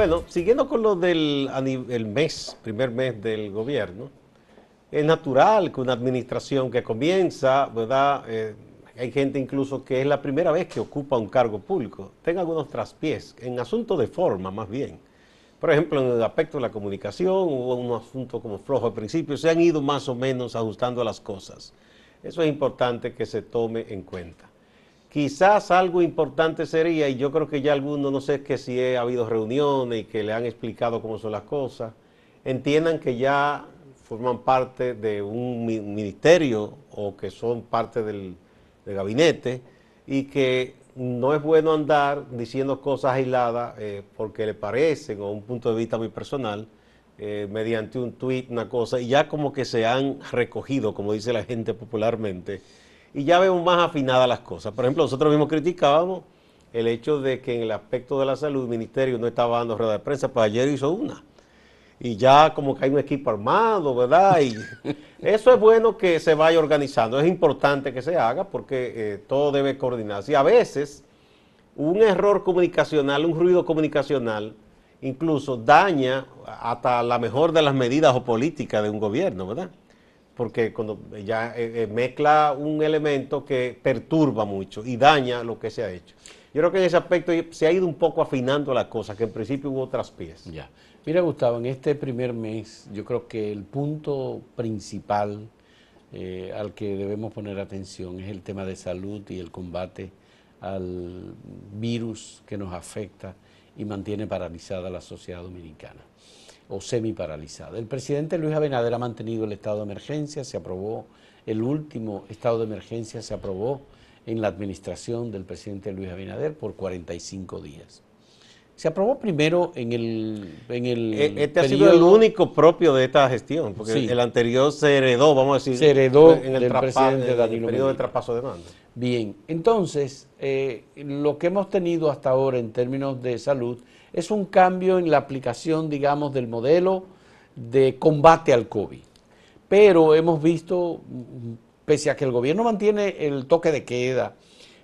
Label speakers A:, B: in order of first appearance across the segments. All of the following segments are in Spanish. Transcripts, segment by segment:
A: Bueno, siguiendo con lo del el mes, primer mes del gobierno, es natural que una administración que comienza, ¿verdad? Eh, hay gente incluso que es la primera vez que ocupa un cargo público, tenga algunos traspiés, en asunto de forma más bien. Por ejemplo, en el aspecto de la comunicación, hubo un asunto como flojo al principio, se han ido más o menos ajustando las cosas. Eso es importante que se tome en cuenta. Quizás algo importante sería, y yo creo que ya algunos, no sé que si ha habido reuniones y que le han explicado cómo son las cosas, entiendan que ya forman parte de un ministerio o que son parte del, gabinete y que no es bueno andar diciendo cosas aisladas eh, porque le parecen o un punto de vista muy personal, eh, mediante un tweet, una cosa, y ya como que se han recogido, como dice la gente popularmente, y ya vemos más afinadas las cosas. Por ejemplo, nosotros mismos criticábamos el hecho de que en el aspecto de la salud el ministerio no estaba dando rueda de prensa, pues ayer hizo una y ya como que hay un equipo armado, ¿verdad? Y eso es bueno que se vaya organizando, es importante que se haga porque eh, todo debe coordinarse. Y a veces un error comunicacional, un ruido comunicacional, incluso daña hasta la mejor de las medidas o políticas de un gobierno, ¿verdad? Porque cuando ya eh, eh, mezcla un elemento que perturba mucho y daña lo que se ha hecho. Yo creo que en ese aspecto se ha ido un poco afinando la cosa, que en principio hubo otras piezas.
B: Ya. Mira, Gustavo, en este primer mes yo creo que el punto principal eh, al que debemos poner atención es el tema de salud y el combate al virus que nos afecta y mantiene paralizada la sociedad dominicana o semi paralizada. El presidente Luis Abinader ha mantenido el estado de emergencia, se aprobó el último estado de emergencia, se aprobó en la administración del presidente Luis Abinader por 45 días. Se aprobó primero en el... En el
A: e, este ha sido el único propio de esta gestión, porque el anterior se heredó, vamos a decir,
B: se heredó en el, presidente
A: en el periodo de traspaso de mando.
B: Bien, entonces, eh, lo que hemos tenido hasta ahora en términos de salud es un cambio en la aplicación, digamos, del modelo de combate al COVID. Pero hemos visto, pese a que el gobierno mantiene el toque de queda,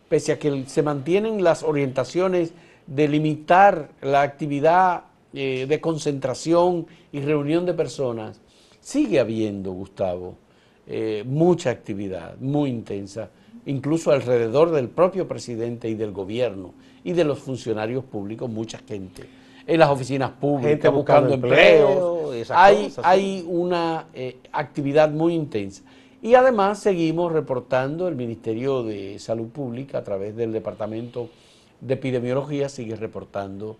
B: pese a que se mantienen las orientaciones de limitar la actividad eh, de concentración y reunión de personas, sigue habiendo, Gustavo, eh, mucha actividad muy intensa, incluso alrededor del propio presidente y del gobierno y de los funcionarios públicos, mucha gente. En las oficinas públicas, buscando, empleos, hay, hay una eh, actividad muy intensa. Y además seguimos reportando el Ministerio de Salud Pública a través del Departamento de epidemiología sigue reportando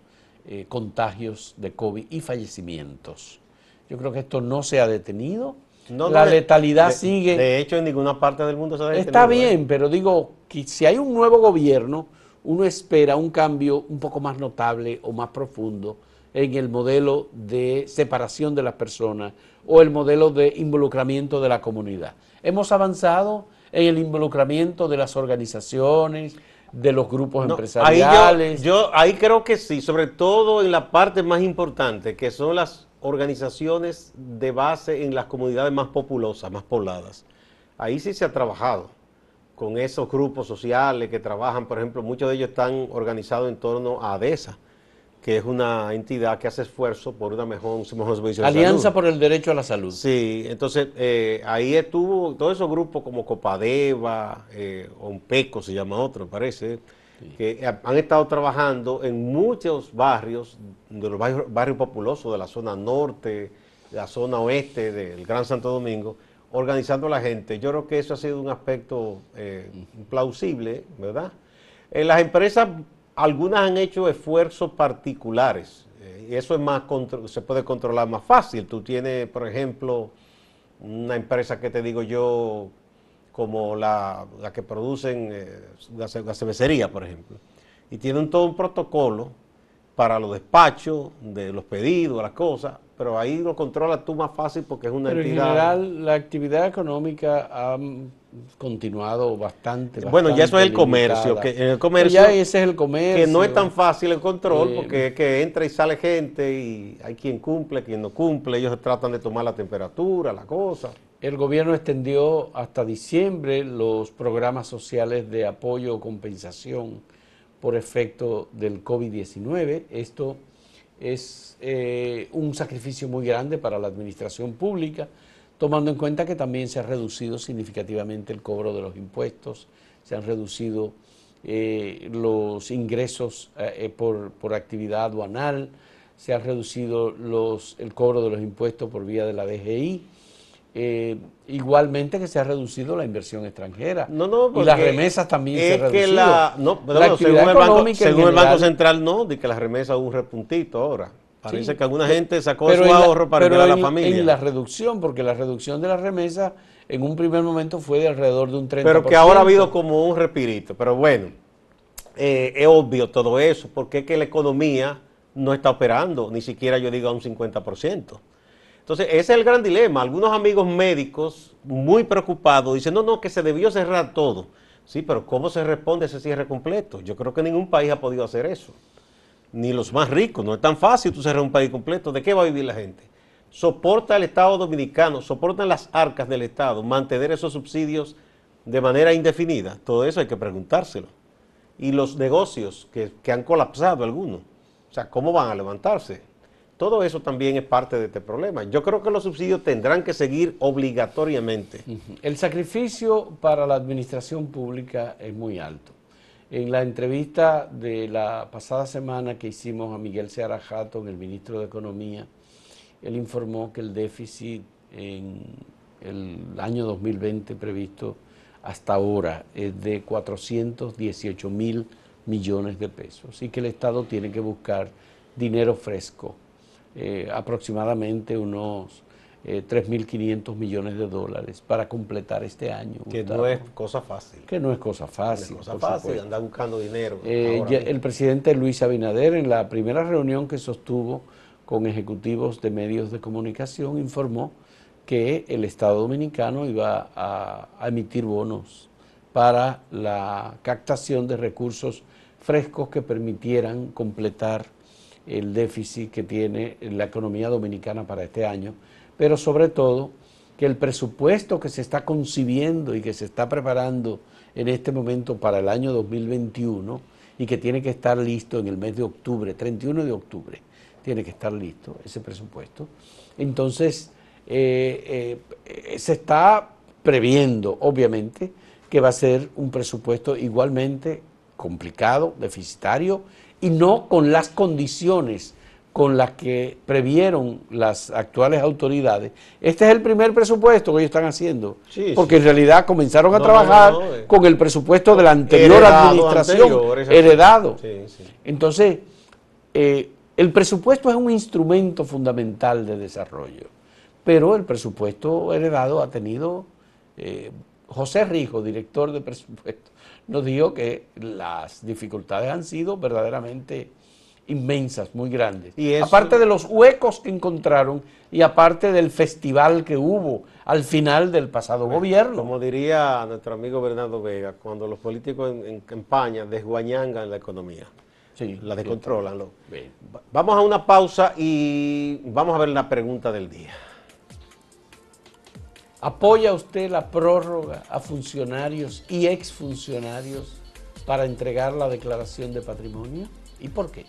B: eh, contagios de COVID y fallecimientos. Yo creo que esto no se ha detenido. La letalidad sigue.
A: De hecho, en ninguna parte del mundo se detenido.
B: Está ¿eh? bien, pero digo que si hay un nuevo gobierno, uno espera un cambio un poco más notable o más profundo en el modelo de separación de las personas o el modelo de involucramiento de la comunidad. Hemos avanzado en el involucramiento de las organizaciones, de los grupos empresariales.
A: Ahí yo, ahí creo que sí, sobre todo en la parte más importante, que son las organizaciones de base en las comunidades más populosas, más pobladas. Ahí sí se ha trabajado con esos grupos sociales que trabajan, por ejemplo, muchos de ellos están organizados en torno a ADESA que es una entidad que hace esfuerzo por una mejor, mejor servicio
B: Alianza por el Derecho a la Salud.
A: Sí, entonces eh, ahí estuvo todos esos grupos como Copadeva, eh, Ompeco se llama otro, me parece, que han estado trabajando en muchos barrios, de los barrios, populosos de la zona norte, de la zona oeste del Gran Santo Domingo, organizando a la gente. Yo creo que eso ha sido un aspecto eh, plausible, ¿verdad? En las empresas algunas han hecho esfuerzos particulares eh, y eso es más se puede controlar más fácil. Tú tienes, por ejemplo, una empresa que te digo yo, como la, que producen eh, la, cervecería, por ejemplo, y tienen todo un protocolo para los despachos, de los pedidos, las cosas, pero ahí lo controlas tú más fácil porque es una
B: pero
A: entidad...
B: en general la actividad económica ha continuado bastante.
A: bueno, ya eso es el comercio, que en el comercio...
B: ya ese es el comercio.
A: Que no es tan fácil el control porque es que entra y sale gente y hay quien cumple, quien no cumple, ellos tratan de tomar la temperatura, la cosa.
B: El gobierno extendió hasta diciembre los programas sociales de apoyo o compensación por efecto del COVID-19. Esto es eh, un sacrificio muy grande para la administración pública, tomando en cuenta que también se ha reducido significativamente el cobro de los impuestos, se han reducido eh, los ingresos eh, por, por, actividad aduanal, se ha reducido los, el cobro de los impuestos por vía de la DGI. Eh, igualmente que se ha reducido la inversión extranjera.
A: No, no,
B: y las remesas también se han reducido.
A: La, no, según, el banco, según el Banco Central no, de que las remesas un repuntito ahora. Parece que alguna gente sacó su ahorro para ayudar a la familia.
B: En la reducción, porque la reducción de las remesas en un primer momento fue de alrededor de un 30%.
A: Pero que ahora ha habido como un respirito. Pero bueno, eh, es obvio todo eso, porque es que la economía no está operando, ni siquiera yo digo a un 50%. Entonces, ese es el gran dilema. Algunos amigos médicos muy preocupados dicen, no, no, que se debió cerrar todo. Sí, pero ¿cómo se responde a ese cierre completo? Yo creo que ningún país ha podido hacer eso. Ni los más ricos. No es tan fácil tú cerrar un país completo. ¿De qué va a vivir la gente? soporta el Estado dominicano, soportan las arcas del Estado mantener esos subsidios de manera indefinida. Todo eso hay que preguntárselo. Y los negocios que, han colapsado algunos, o sea, ¿cómo van a levantarse? Todo eso también es parte de este problema. Yo creo que los subsidios tendrán que seguir obligatoriamente.
B: El sacrificio para la administración pública es muy alto. En la entrevista de la pasada semana que hicimos a Miguel Seara Jato, el ministro de Economía, él informó que el déficit en el año 2020 previsto hasta ahora es de 418 mil millones de pesos y que el Estado tiene que buscar dinero fresco, eh, aproximadamente unos 3.500 eh, millones de dólares para completar este año.
A: Que no es cosa fácil.
B: Que no es cosa fácil.
A: No es cosa fácil, andar buscando dinero.
B: Eh, el presidente Luis Abinader en la primera reunión que sostuvo con ejecutivos de medios de comunicación, informó que el Estado Dominicano iba a, emitir bonos para la captación de recursos frescos que permitieran completar el déficit que tiene la economía dominicana para este año, pero sobre todo que el presupuesto que se está concibiendo y que se está preparando en este momento para el año 2021 y que tiene que estar listo en el mes de octubre, 31 de octubre, tiene que estar listo ese presupuesto. Entonces, eh, eh, se está previendo, obviamente, que va a ser un presupuesto igualmente complicado, deficitario, y no con las condiciones con las que previeron las actuales autoridades. Este es el primer presupuesto que ellos están haciendo, porque en realidad comenzaron a trabajar eh. con el presupuesto de la anterior administración, heredado. Entonces, eh, el presupuesto es un instrumento fundamental de desarrollo, pero el presupuesto heredado ha tenido, eh, José Rijo, director de presupuesto, nos dijo que las dificultades han sido verdaderamente inmensas, muy grandes. Aparte de los huecos que encontraron y aparte del festival que hubo al final del pasado gobierno.
A: Como diría nuestro amigo Bernardo Vega, cuando los políticos en, en campaña desguañangan la economía. Sí, la descontrolan. Vamos a una pausa y vamos a ver la pregunta del día.
B: ¿Apoya usted la prórroga a funcionarios y exfuncionarios para entregar la declaración de patrimonio? ¿Y por qué?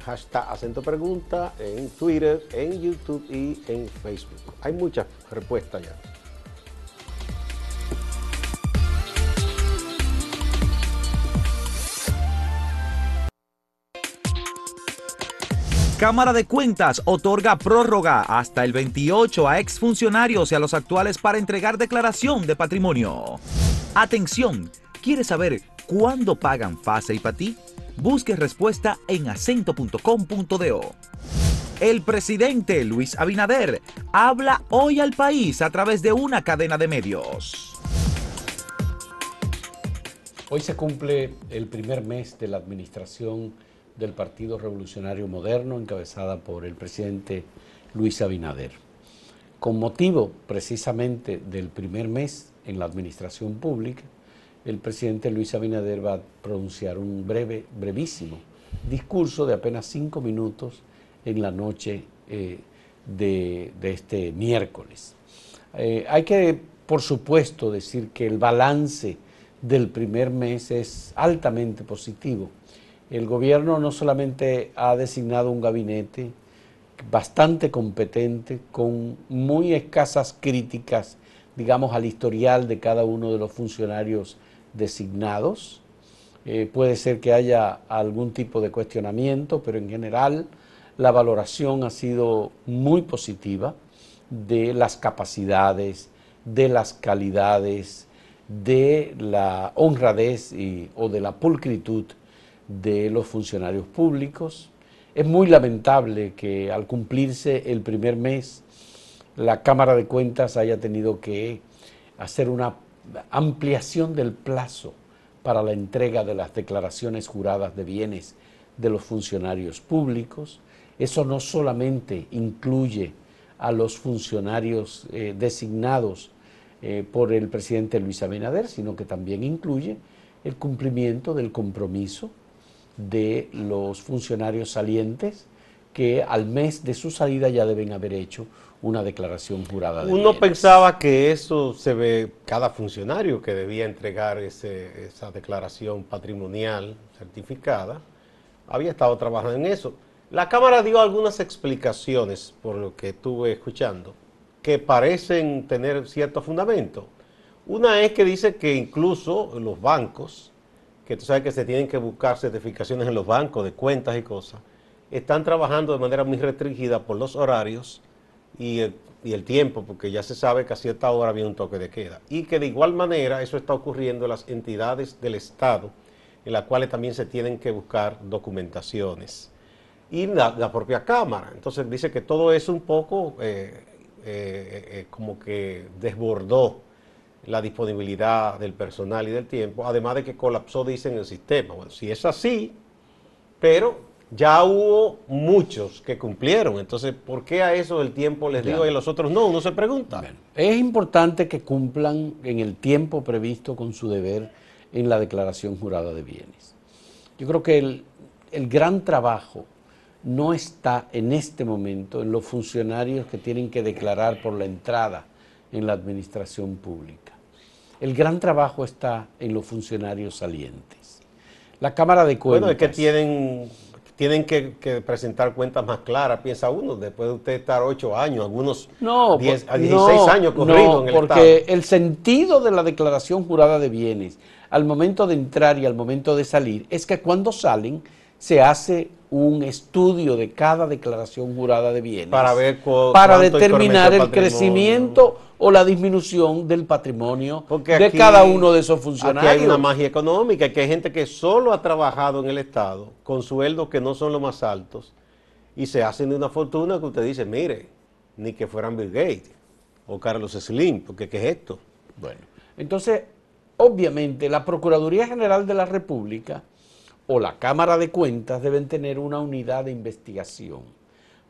A: Hashtag acento pregunta en Twitter, en YouTube y en Facebook. Hay muchas respuestas ya.
C: Cámara de Cuentas otorga prórroga hasta el 28 a exfuncionarios y a los actuales para entregar declaración de patrimonio. Atención, ¿quieres saber cuándo pagan FASE y PATI? Busque respuesta en acento.com.do. El presidente Luis Abinader habla hoy al país a través de una cadena de medios.
B: Hoy se cumple el primer mes de la administración del Partido Revolucionario Moderno, encabezada por el presidente Luis Abinader. Con motivo precisamente del primer mes en la administración pública, el presidente Luis Abinader va a pronunciar un breve, brevísimo discurso de apenas cinco minutos en la noche eh, de, este miércoles. Eh, hay que, por supuesto, decir que el balance del primer mes es altamente positivo El gobierno no solamente ha designado un gabinete bastante competente, con muy escasas críticas, digamos, al historial de cada uno de los funcionarios designados. Eh, puede ser que haya algún tipo de cuestionamiento, pero en general la valoración ha sido muy positiva de las capacidades, de las calidades, de la honradez o de la pulcritud de los funcionarios públicos. Es muy lamentable que al cumplirse el primer mes la Cámara de Cuentas haya tenido que hacer una ampliación del plazo para la entrega de las declaraciones juradas de bienes de los funcionarios públicos. Eso no solamente incluye a los funcionarios eh, designados eh, por el presidente Luis Abinader, sino que también incluye el cumplimiento del compromiso de los funcionarios salientes que al mes de su salida ya deben haber hecho una declaración jurada de
A: Uno pensaba que eso se ve cada funcionario que debía entregar esa declaración patrimonial certificada, había estado trabajando en eso. La Cámara dio algunas explicaciones, por lo que estuve escuchando, que parecen tener cierto fundamento. Una es que dice que incluso los bancos, que tú sabes que se tienen que buscar certificaciones en los bancos de cuentas y cosas, están trabajando de manera muy restringida por los horarios y el, tiempo, porque ya se sabe que a cierta hora viene un toque de queda. Y que de igual manera eso está ocurriendo en las entidades del Estado, en las cuales también se tienen que buscar documentaciones y la, propia Cámara. Entonces dice que todo eso un poco eh, eh, eh, como que desbordó la disponibilidad del personal y del tiempo, además de que colapsó, dicen, el sistema. Bueno, si es así, pero ya hubo muchos que cumplieron, entonces, ¿por qué a eso el tiempo les dio y a los otros no? Uno se pregunta.
B: es importante que cumplan en el tiempo previsto con su deber en la declaración jurada de bienes. Yo creo que el, el gran trabajo no está en este momento en los funcionarios que tienen que declarar por la entrada en la administración pública. El gran trabajo está en los funcionarios salientes. La Cámara de Cuentas...
A: Bueno, es que tienen, tienen que, presentar cuentas más claras, piensa uno, después de usted estar ocho años, algunos
B: no,
A: 10, a 16 años corridos
B: en el porque el sentido de la declaración jurada de bienes al momento de entrar y al momento de salir es que cuando salen se hace un estudio de cada declaración jurada de bienes
A: para ver
B: para determinar el crecimiento o la disminución del patrimonio de cada uno de esos funcionarios.
A: Aquí hay una magia económica, que hay gente que solo ha trabajado en el Estado con sueldos que no son los más altos y se hacen de una fortuna que usted dice, mire, ni que fueran Bill Gates o Carlos Slim, porque ¿qué es esto?
B: Bueno, entonces, obviamente, la Procuraduría General de la República o la Cámara de Cuentas deben tener una unidad de investigación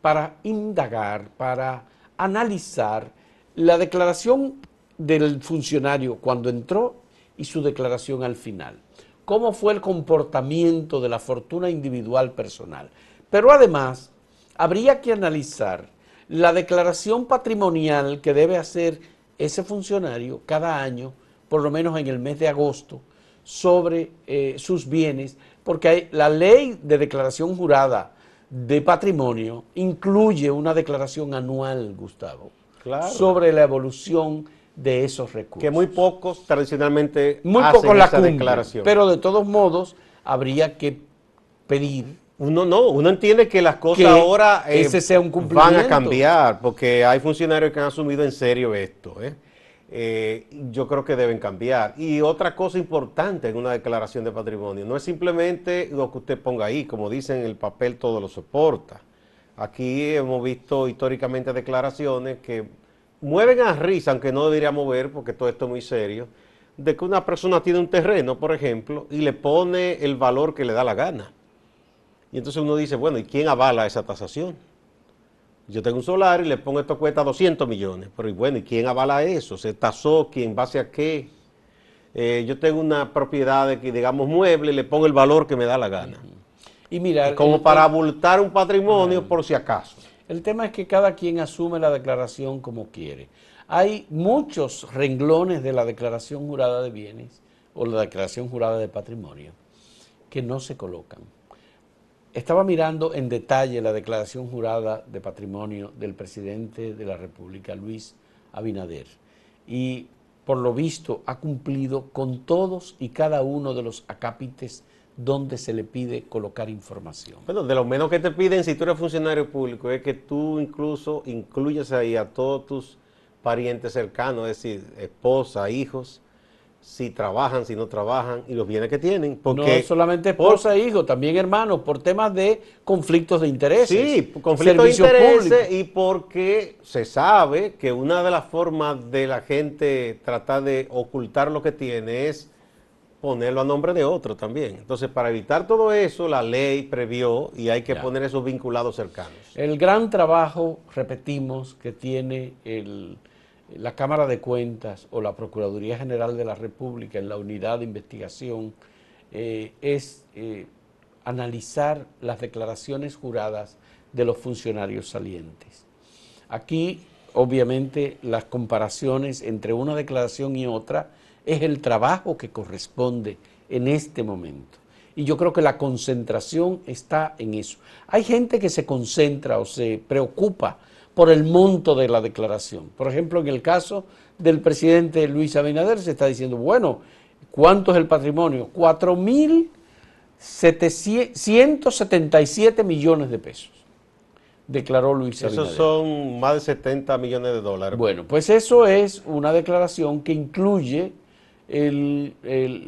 B: para indagar, para analizar la declaración del funcionario cuando entró y su declaración al final. Cómo fue el comportamiento de la fortuna individual personal. Pero además, habría que analizar la declaración patrimonial que debe hacer ese funcionario cada año, por lo menos en el mes de agosto, sobre eh, sus bienes, porque hay, la ley de declaración jurada de patrimonio incluye una declaración anual, Gustavo, sobre la evolución de esos recursos.
A: Que muy pocos tradicionalmente
B: muy hacen esa declaración. Pero de todos modos habría que pedir
A: uno no, uno entiende que las cosas ahora
B: eh,
A: van a cambiar, porque hay funcionarios que han asumido en serio esto. ¿eh? Eh, yo creo que deben cambiar. Y otra cosa importante en una declaración de patrimonio, no es simplemente lo que usted ponga ahí, como dicen, el papel todo lo soporta. Aquí hemos visto históricamente declaraciones que mueven a risa, aunque no debería mover, porque todo esto es muy serio, de que una persona tiene un terreno, por ejemplo, y le pone el valor que le da la gana. Y entonces uno dice, bueno, ¿y quién avala esa tasación? Yo tengo un solar y le pongo esto cuesta 200 millones. Pero bueno, ¿y quién avala eso? ¿Se tasó? ¿Quién base a qué? Eh, yo tengo una propiedad de que, digamos, mueble y le pongo el valor que me da la gana. Y mira, como para abultar un patrimonio por si acaso.
B: El tema es que cada quien asume la declaración como quiere. Hay muchos renglones de la declaración jurada de bienes o la declaración jurada de patrimonio que no se colocan estaba mirando en detalle la declaración jurada de patrimonio del presidente de la República, Luis Abinader, y por lo visto ha cumplido con todos y cada uno de los acápites donde se le pide colocar información.
A: Bueno, de lo menos que te piden si tú eres funcionario público es que tú incluso incluyas ahí a todos tus parientes cercanos, es decir, esposa, hijos, si trabajan, si no trabajan y los bienes que tienen.
B: Porque, no solamente esposa e hijo, también hermanos, por temas de conflictos de intereses.
A: Sí, conflictos de intereses y porque se sabe que una de las formas de la gente tratar de ocultar lo que tiene es ponerlo a nombre de otro también. Entonces, para evitar todo eso, la ley previó y hay que poner esos vinculados cercanos.
B: El gran trabajo, repetimos, que tiene la Cámara de Cuentas o la Procuraduría General de la República en la unidad de investigación eh, es eh, analizar las declaraciones juradas de los funcionarios salientes. Aquí, obviamente, las comparaciones entre una declaración y otra es el trabajo que corresponde en este momento. Y yo creo que la concentración está en eso. Hay gente que se concentra o se preocupa por el monto de la declaración. Por ejemplo, en el caso del presidente Luis Abinader se está diciendo, bueno, ¿cuánto es el patrimonio? 4.177 millones de pesos, declaró Luis Abinader.
A: Esos son más de 70 millones de dólares.
B: Bueno, pues eso es una declaración que incluye el,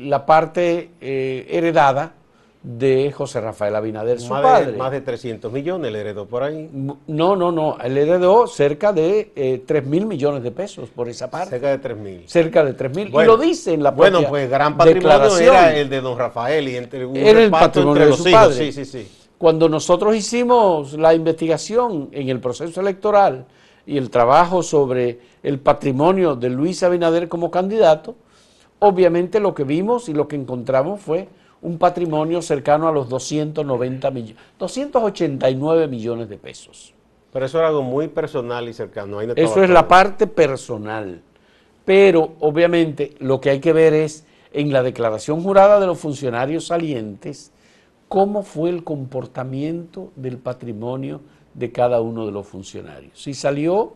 B: la parte eh, heredada de José Rafael Abinader, su
A: más
B: padre.
A: De, más de 300 millones, le heredó por ahí.
B: No, no, no, él heredó cerca de eh, 3 mil millones de pesos por esa parte.
A: Cerca de 3 mil.
B: Cerca de 3 mil. y lo dice en la
A: Bueno, pues gran patrimonio era el de don Rafael y entre un
B: era el patrimonio de su padre.
A: Sí, sí, sí.
B: Cuando nosotros hicimos la investigación en el proceso electoral y el trabajo sobre el patrimonio de Luis Abinader como candidato, Obviamente lo que vimos y lo que encontramos fue un patrimonio cercano a los 290 millones, 289 millones de pesos.
A: Pero eso era algo muy personal y cercano.
B: eso es la parte personal. Pero obviamente lo que hay que ver es en la declaración jurada de los funcionarios salientes, cómo fue el comportamiento del patrimonio de cada uno de los funcionarios. Si salió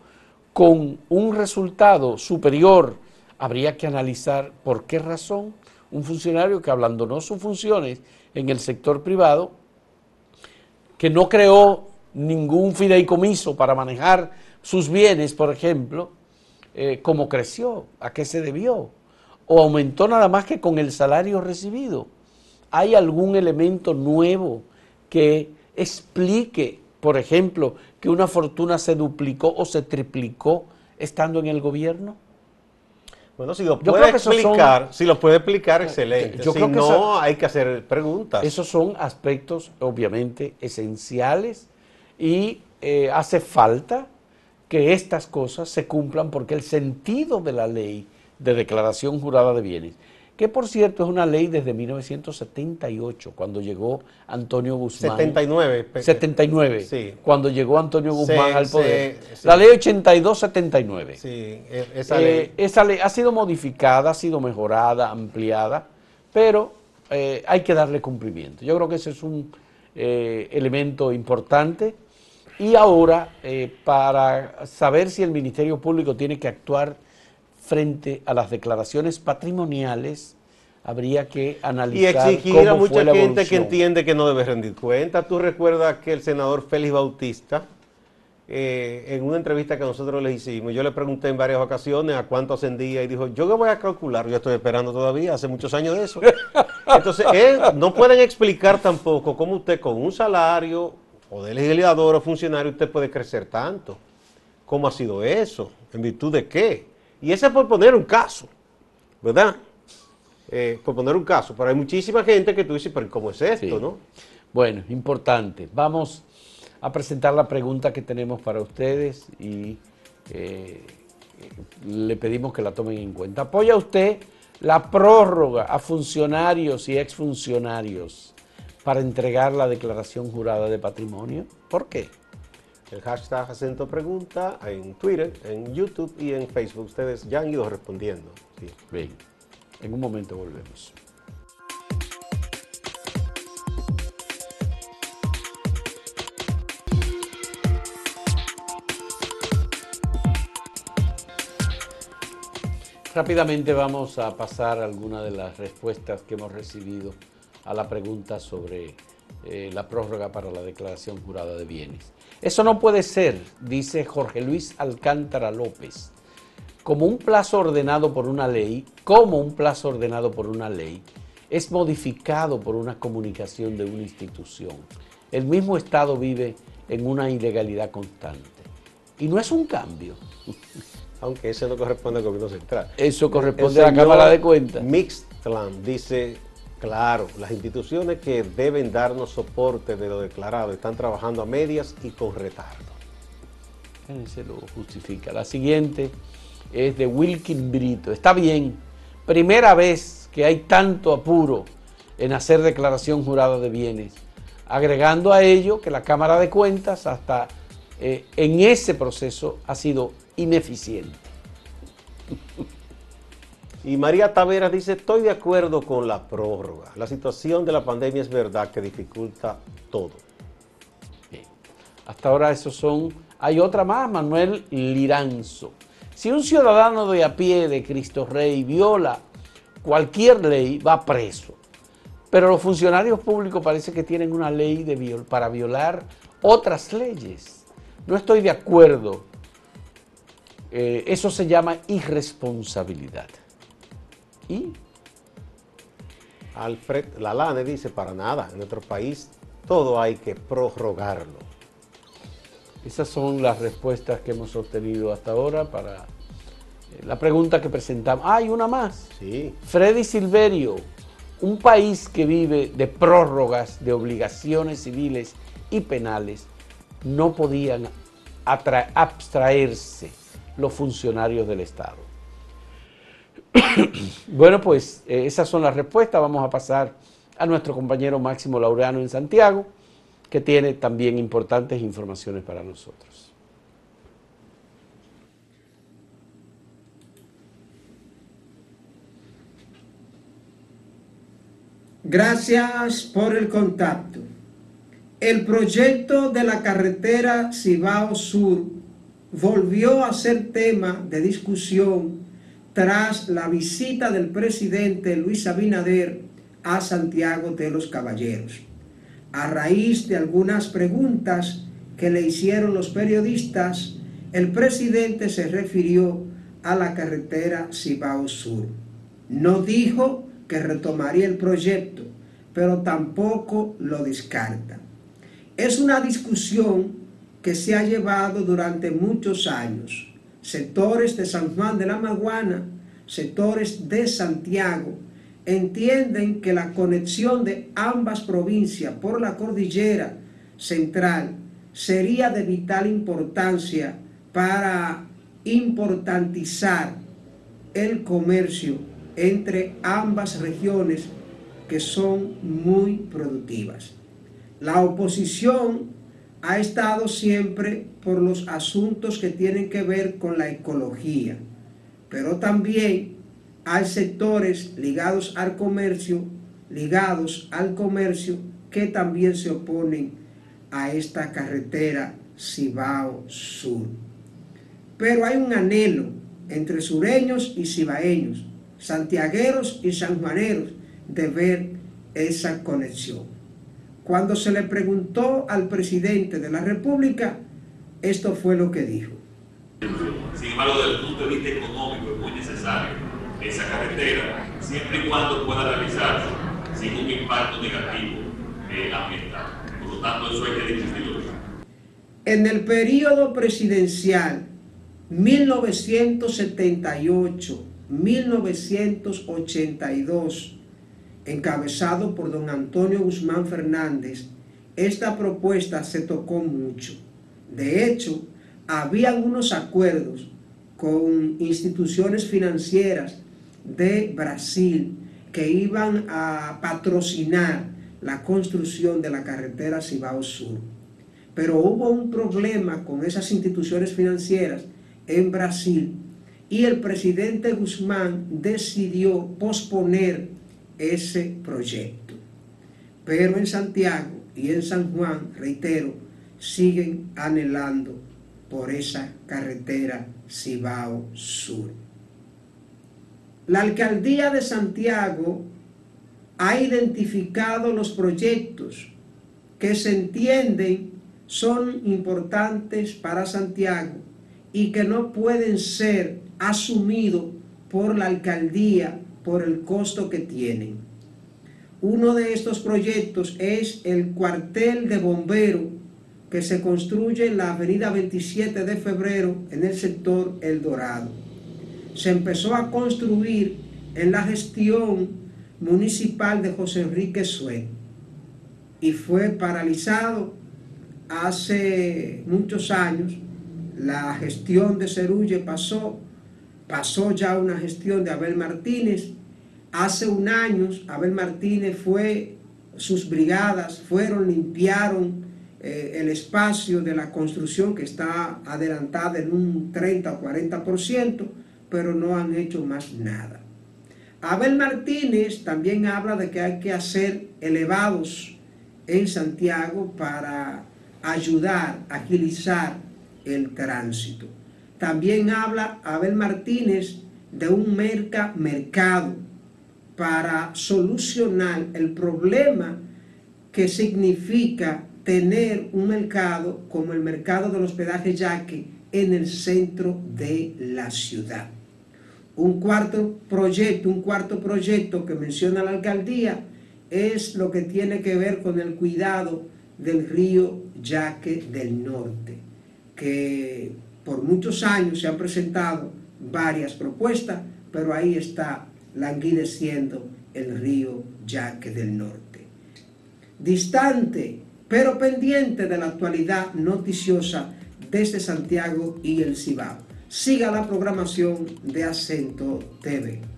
B: con un resultado superior habría que analizar por qué razón un funcionario que abandonó sus funciones en el sector privado, que no creó ningún fideicomiso para manejar sus bienes, por ejemplo, eh, cómo creció, a qué se debió, o aumentó nada más que con el salario recibido. ¿Hay algún elemento nuevo que explique, por ejemplo, que una fortuna se duplicó o se triplicó estando en el gobierno?
A: Bueno, si lo puede explicar, si lo puede explicar, excelente. si no, hay que hacer preguntas.
B: Esos son aspectos, obviamente, esenciales y eh, hace falta que estas cosas se cumplan porque el sentido de la ley de declaración jurada de bienes que por cierto es una ley desde 1978, cuando llegó Antonio Guzmán.
A: 79.
B: 79, sí. cuando llegó Antonio Guzmán al poder. La ley 82-79. Sí, e, esa, ley. Eh, esa ley ha sido modificada, ha sido mejorada, ampliada, pero eh, hay que darle cumplimiento. Yo creo que ese es un eh, elemento importante. Y ahora, para saber si el Ministerio Público tiene que actuar frente a las declaraciones patrimoniales, habría que analizar.
A: Y exigir a mucha gente que entiende que no debe rendir cuenta. Tú recuerdas que el senador Félix Bautista, eh, en una entrevista que nosotros le hicimos, yo le pregunté en varias ocasiones a cuánto ascendía y dijo, yo que voy a calcular, yo estoy esperando todavía, hace muchos años de eso. Entonces, no pueden explicar tampoco cómo usted con un salario o de legislador o funcionario usted puede crecer tanto. ¿Cómo ha sido eso? ¿En virtud de qué? Y ese es por poner un caso, ¿verdad? Eh, por poner un caso, pero hay muchísima gente que tú dices, pero ¿cómo es esto, no?
B: Bueno, importante. Vamos a presentar la pregunta que tenemos para ustedes y eh, le pedimos que la tomen en cuenta. ¿Apoya usted la prórroga a funcionarios y exfuncionarios para entregar la declaración jurada de patrimonio? ¿Por qué?
A: el hashtag acento pregunta en Twitter, en YouTube y en Facebook. Ustedes ya han ido respondiendo.
B: Bien, en un momento volvemos. Rápidamente vamos a pasar algunas de las respuestas que hemos recibido a la pregunta sobre eh, la prórroga para la declaración jurada de bienes. Eso no puede ser, dice Jorge Luis Alcántara López, como un plazo ordenado por una ley, como un plazo ordenado por una ley, es modificado por una comunicación de una institución. El mismo Estado vive en una ilegalidad constante. Y no es un cambio.
A: Aunque ese no corresponde al gobierno central.
B: Eso corresponde a la Cámara de Cuentas.
A: Mixtland dice, claro, las instituciones que deben darnos soporte de lo declarado están trabajando a medias y con retardo.
B: Se lo justifica. La siguiente es de Wilkin Brito. Está bien, primera vez que hay tanto apuro en hacer declaración jurada de bienes, agregando a ello que la Cámara de Cuentas hasta eh, en ese proceso ha sido ineficiente.
A: Y María Taveras dice, estoy de acuerdo con la prórroga. La situación de la pandemia es verdad que dificulta todo.
B: Hasta ahora esos son... Hay otra más, Manuel Liranzo. Si un ciudadano de a pie de Cristo Rey viola cualquier ley va preso. Pero los funcionarios públicos parece que tienen una ley para violar otras leyes. No estoy de acuerdo. Eh, eso se llama irresponsabilidad. ¿Y?
A: Alfred Lalane dice, para nada, en nuestro país todo hay que prorrogarlo.
B: Esas son las respuestas que hemos obtenido hasta ahora para la pregunta que presentamos. hay una más.
A: Sí.
B: Freddy Silverio, un país que vive de prórrogas de obligaciones civiles y penales, no podían abstraerse los funcionarios del Estado. bueno, pues eh, esas son las respuestas. Vamos a pasar a nuestro compañero Máximo Laureano en Santiago, que tiene también importantes informaciones para nosotros.
D: Gracias por el contacto. El proyecto de la carretera Cibao Sur volvió a ser tema de discusión tras la visita del presidente Luis Abinader a Santiago de los Caballeros. A raíz de algunas preguntas que le hicieron los periodistas, el presidente se refirió a la carretera Cibao Sur. No dijo que retomaría el proyecto, pero tampoco lo descarta. Es una discusión que se ha llevado durante muchos años. Sectores de San Juan de la Maguana, sectores de Santiago, entienden que la conexión de ambas provincias por la cordillera central sería de vital importancia para importantizar el comercio entre ambas regiones que son muy productivas. La oposición ha estado siempre por los asuntos que tienen que ver con la ecología, pero también hay sectores ligados al comercio, ligados al comercio, que también se oponen a esta carretera Cibao Sur. Pero hay un anhelo entre sureños y cibaeños santiagueros y sanjuaneros de ver esa conexión. Cuando se le preguntó al presidente de la República, esto fue lo que dijo.
E: Sin embargo, desde el punto de vista económico es muy necesario esa carretera, siempre y cuando pueda realizarse sin un impacto negativo eh, ambiental. Por lo tanto, eso hay que discutirlo.
D: En el periodo presidencial 1978 1982, encabezado por don Antonio Guzmán Fernández, esta propuesta se tocó mucho. De hecho, habían unos acuerdos con instituciones financieras de Brasil que iban a patrocinar la construcción de la carretera Cibao Sur. Pero hubo un problema con esas instituciones financieras en Brasil y el presidente Guzmán decidió posponer ese proyecto. Pero en Santiago y en San Juan, reitero, siguen anhelando por esa carretera Cibao Sur. la alcaldía de Santiago ha identificado los proyectos que se entienden son importantes para Santiago y que no pueden ser asumidos por la alcaldía por el costo que tienen. Uno de estos proyectos es el cuartel de bomberos que se construye en la avenida 27 de febrero en el sector El Dorado. Se empezó a construir en la gestión municipal de José Enrique Sué y fue paralizado hace muchos años. La gestión de Cerulle pasó pasó ya una gestión de Abel Martínez. Hace un año Abel Martínez fue, sus brigadas fueron, limpiaron eh, el espacio de la construcción que está adelantada en un 30 o 40%, pero no han hecho más nada. Abel Martínez también habla de que hay que hacer elevados en Santiago para ayudar, agilizar el tránsito. También habla Abel Martínez de un merca mercado para solucionar el problema que significa tener un mercado como el mercado del hospedaje yaque en el centro de la ciudad. Un cuarto proyecto, un cuarto proyecto que menciona la alcaldía es lo que tiene que ver con el cuidado del río Yaque del Norte, que por muchos años se han presentado varias propuestas, pero ahí está languideciendo el río Yaque del Norte. Distante, pero pendiente de la actualidad noticiosa desde Santiago y el Cibao. Siga la programación de Acento TV.